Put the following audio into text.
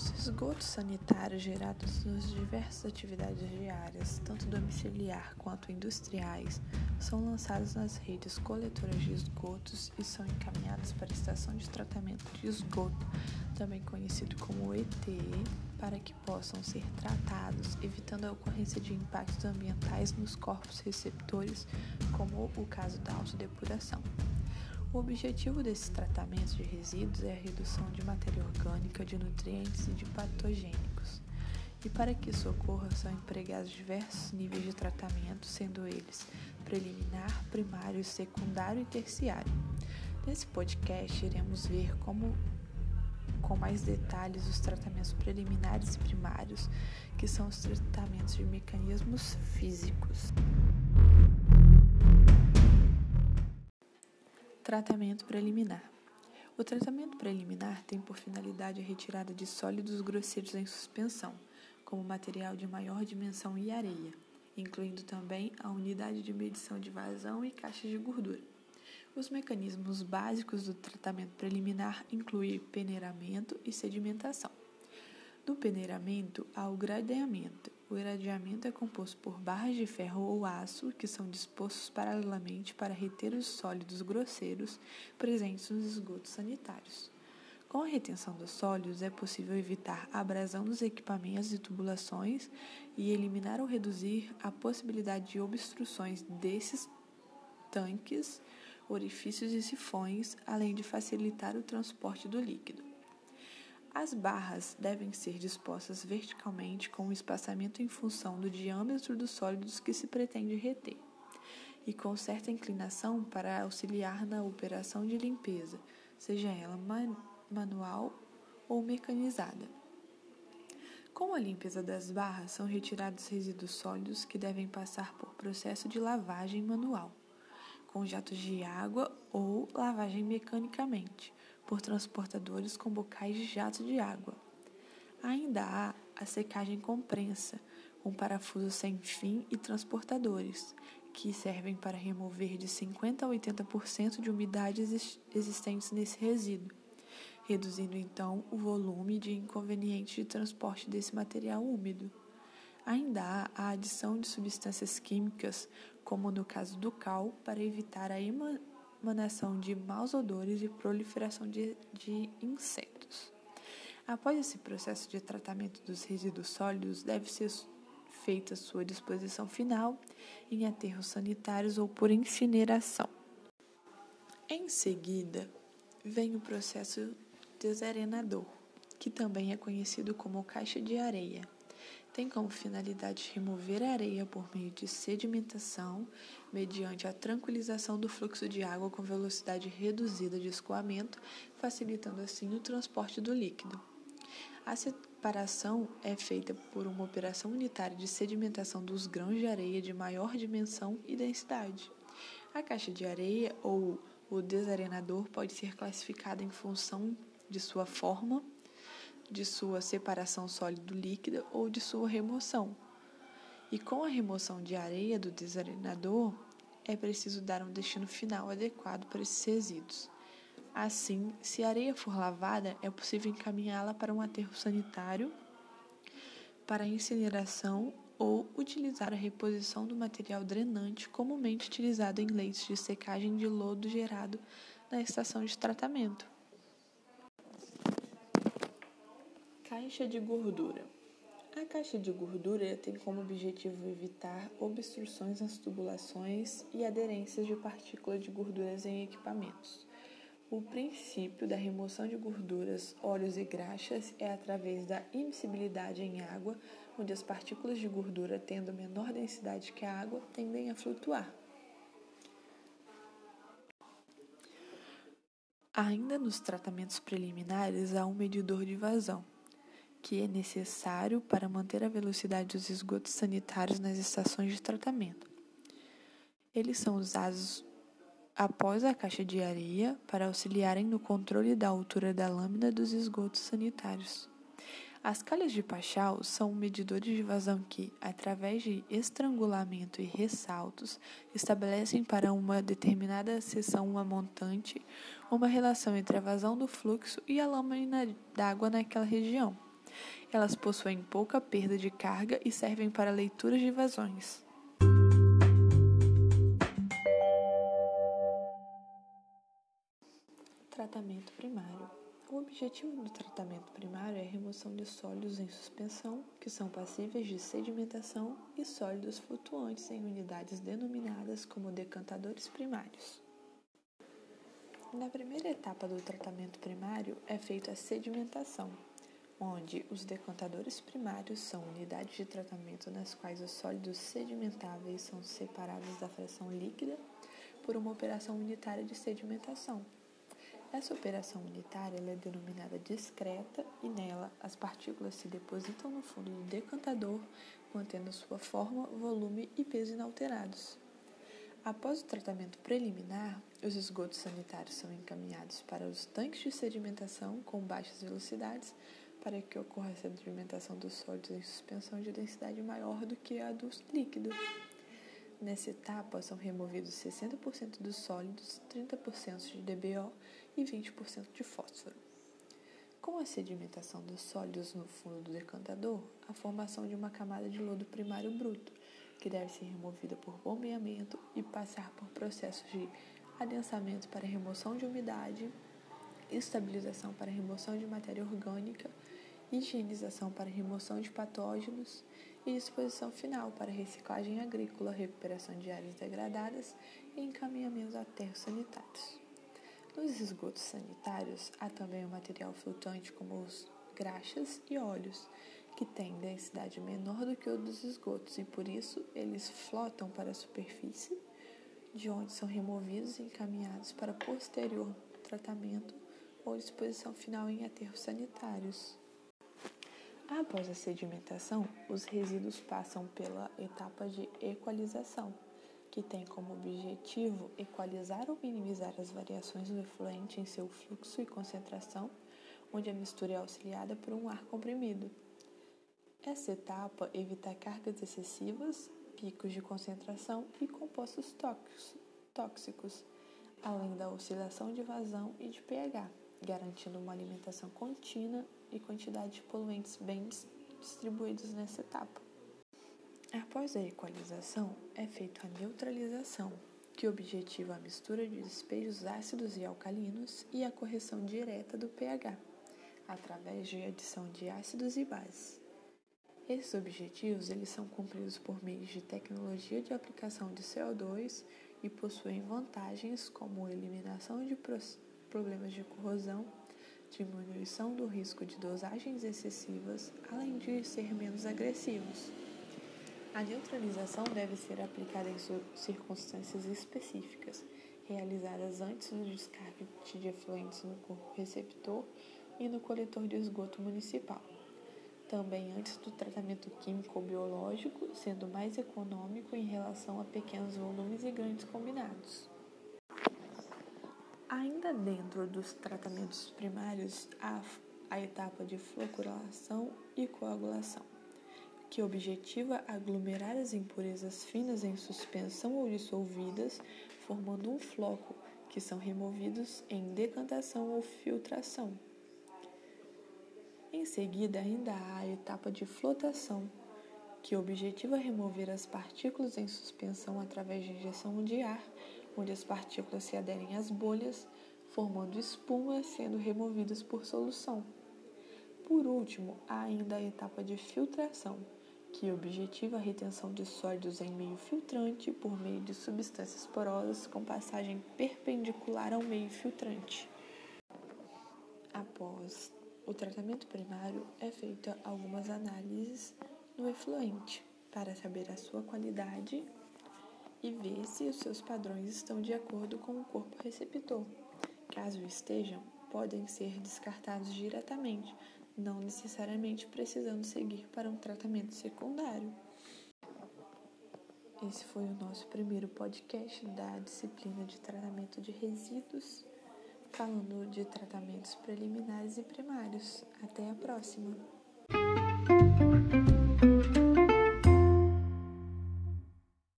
Os esgotos sanitários gerados nas diversas atividades diárias, tanto domiciliar quanto industriais, são lançados nas redes coletoras de esgotos e são encaminhados para a estação de tratamento de esgoto, também conhecido como ETE, para que possam ser tratados, evitando a ocorrência de impactos ambientais nos corpos receptores, como o caso da autodepuração. O objetivo desses tratamentos de resíduos é a redução de matéria orgânica, de nutrientes e de patogênicos. E para que isso ocorra, são empregados diversos níveis de tratamento, sendo eles preliminar, primário, secundário e terciário. Nesse podcast, iremos ver como com mais detalhes os tratamentos preliminares e primários, que são os tratamentos de mecanismos físicos. Tratamento preliminar. O tratamento preliminar tem por finalidade a retirada de sólidos grosseiros em suspensão, como material de maior dimensão e areia, incluindo também a unidade de medição de vazão e caixas de gordura. Os mecanismos básicos do tratamento preliminar incluem peneiramento e sedimentação. No peneiramento, há o gradeamento. O gradeamento é composto por barras de ferro ou aço que são dispostos paralelamente para reter os sólidos grosseiros presentes nos esgotos sanitários. Com a retenção dos sólidos, é possível evitar a abrasão dos equipamentos e tubulações e eliminar ou reduzir a possibilidade de obstruções desses tanques, orifícios e sifões, além de facilitar o transporte do líquido. As barras devem ser dispostas verticalmente com um espaçamento em função do diâmetro dos sólidos que se pretende reter, e com certa inclinação para auxiliar na operação de limpeza, seja ela man manual ou mecanizada. Com a limpeza das barras, são retirados resíduos sólidos que devem passar por processo de lavagem manual, com jatos de água ou lavagem mecanicamente por transportadores com bocais de jato de água. Ainda há a secagem com prensa, com parafusos sem fim e transportadores, que servem para remover de 50% a 80% de umidades existentes nesse resíduo, reduzindo então o volume de inconveniente de transporte desse material úmido. Ainda há a adição de substâncias químicas, como no caso do cal, para evitar a emanação de maus odores e proliferação de, de insetos. Após esse processo de tratamento dos resíduos sólidos, deve ser feita sua disposição final em aterros sanitários ou por incineração. Em seguida, vem o processo desarenador, que também é conhecido como caixa de areia tem como finalidade remover a areia por meio de sedimentação, mediante a tranquilização do fluxo de água com velocidade reduzida de escoamento, facilitando assim o transporte do líquido. A separação é feita por uma operação unitária de sedimentação dos grãos de areia de maior dimensão e densidade. A caixa de areia ou o desarenador pode ser classificada em função de sua forma, de sua separação sólido-líquida ou de sua remoção. E com a remoção de areia do desarenador, é preciso dar um destino final adequado para esses resíduos. Assim, se a areia for lavada, é possível encaminhá-la para um aterro sanitário para incineração ou utilizar a reposição do material drenante comumente utilizado em leitos de secagem de lodo gerado na estação de tratamento. Caixa de gordura. A caixa de gordura tem como objetivo evitar obstruções nas tubulações e aderências de partículas de gorduras em equipamentos. O princípio da remoção de gorduras, óleos e graxas é através da immiscibilidade em água, onde as partículas de gordura, tendo menor densidade que a água, tendem a flutuar. Ainda nos tratamentos preliminares, há um medidor de vazão que é necessário para manter a velocidade dos esgotos sanitários nas estações de tratamento. Eles são usados após a caixa de areia para auxiliarem no controle da altura da lâmina dos esgotos sanitários. As calhas de pachal são medidores de vazão que, através de estrangulamento e ressaltos, estabelecem para uma determinada seção uma montante uma relação entre a vazão do fluxo e a lâmina d'água naquela região. Elas possuem pouca perda de carga e servem para leitura de vazões. Tratamento primário. O objetivo do tratamento primário é a remoção de sólidos em suspensão, que são passíveis de sedimentação, e sólidos flutuantes em unidades denominadas como decantadores primários. Na primeira etapa do tratamento primário é feita a sedimentação, onde os decantadores primários são unidades de tratamento nas quais os sólidos sedimentáveis são separados da fração líquida por uma operação unitária de sedimentação. Essa operação unitária é denominada discreta e nela as partículas se depositam no fundo do decantador, mantendo sua forma, volume e peso inalterados. Após o tratamento preliminar, os esgotos sanitários são encaminhados para os tanques de sedimentação com baixas velocidades para que ocorra a sedimentação dos sólidos em suspensão de densidade maior do que a do líquido. Nessa etapa, são removidos 60% dos sólidos, 30% de DBO e 20% de fósforo. Com a sedimentação dos sólidos no fundo do decantador, a formação de uma camada de lodo primário bruto, que deve ser removida por bombeamento e passar por processos de adensamento para remoção de umidade, estabilização para remoção de matéria orgânica, higienização para remoção de patógenos e disposição final para reciclagem agrícola, recuperação de áreas degradadas e encaminhamento a aterros sanitários. Nos esgotos sanitários há também o material flutuante como os graxas e óleos, que têm densidade menor do que o dos esgotos e por isso eles flotam para a superfície, de onde são removidos e encaminhados para posterior tratamento ou disposição final em aterros sanitários. Após a sedimentação, os resíduos passam pela etapa de equalização que tem como objetivo equalizar ou minimizar as variações do efluente em seu fluxo e concentração, onde a mistura é auxiliada por um ar comprimido. Essa etapa evita cargas excessivas, picos de concentração e compostos tóxicos, além da oscilação de vazão e de pH, garantindo uma alimentação contínua e quantidade de poluentes bem distribuídos nessa etapa. Após a equalização, é feita a neutralização, que objetiva a mistura de despejos ácidos e alcalinos e a correção direta do pH, através de adição de ácidos e bases. Esses objetivos eles são cumpridos por meio de tecnologia de aplicação de CO2 e possuem vantagens como eliminação de problemas de corrosão, diminuição do risco de dosagens excessivas, além de ser menos agressivos. A neutralização deve ser aplicada em circunstâncias específicas, realizadas antes do descarte de efluentes no corpo receptor e no coletor de esgoto municipal. Também antes do tratamento químico biológico, sendo mais econômico em relação a pequenos volumes e grandes combinados. Ainda dentro dos tratamentos primários, há a etapa de floculação e coagulação que objetiva aglomerar as impurezas finas em suspensão ou dissolvidas, formando um floco, que são removidos em decantação ou filtração. Em seguida, ainda há a etapa de flotação, que objetiva remover as partículas em suspensão através de injeção de ar, onde as partículas se aderem às bolhas, formando espuma, sendo removidas por solução. Por último, há ainda a etapa de filtração, que objetiva a retenção de sólidos em meio filtrante por meio de substâncias porosas com passagem perpendicular ao meio filtrante. Após o tratamento primário, é feita algumas análises no efluente para saber a sua qualidade e ver se os seus padrões estão de acordo com o corpo receptor. Caso estejam, podem ser descartados diretamente, não necessariamente precisando seguir para um tratamento secundário. Esse foi o nosso primeiro podcast da disciplina de tratamento de resíduos, falando de tratamentos preliminares e primários. Até a próxima!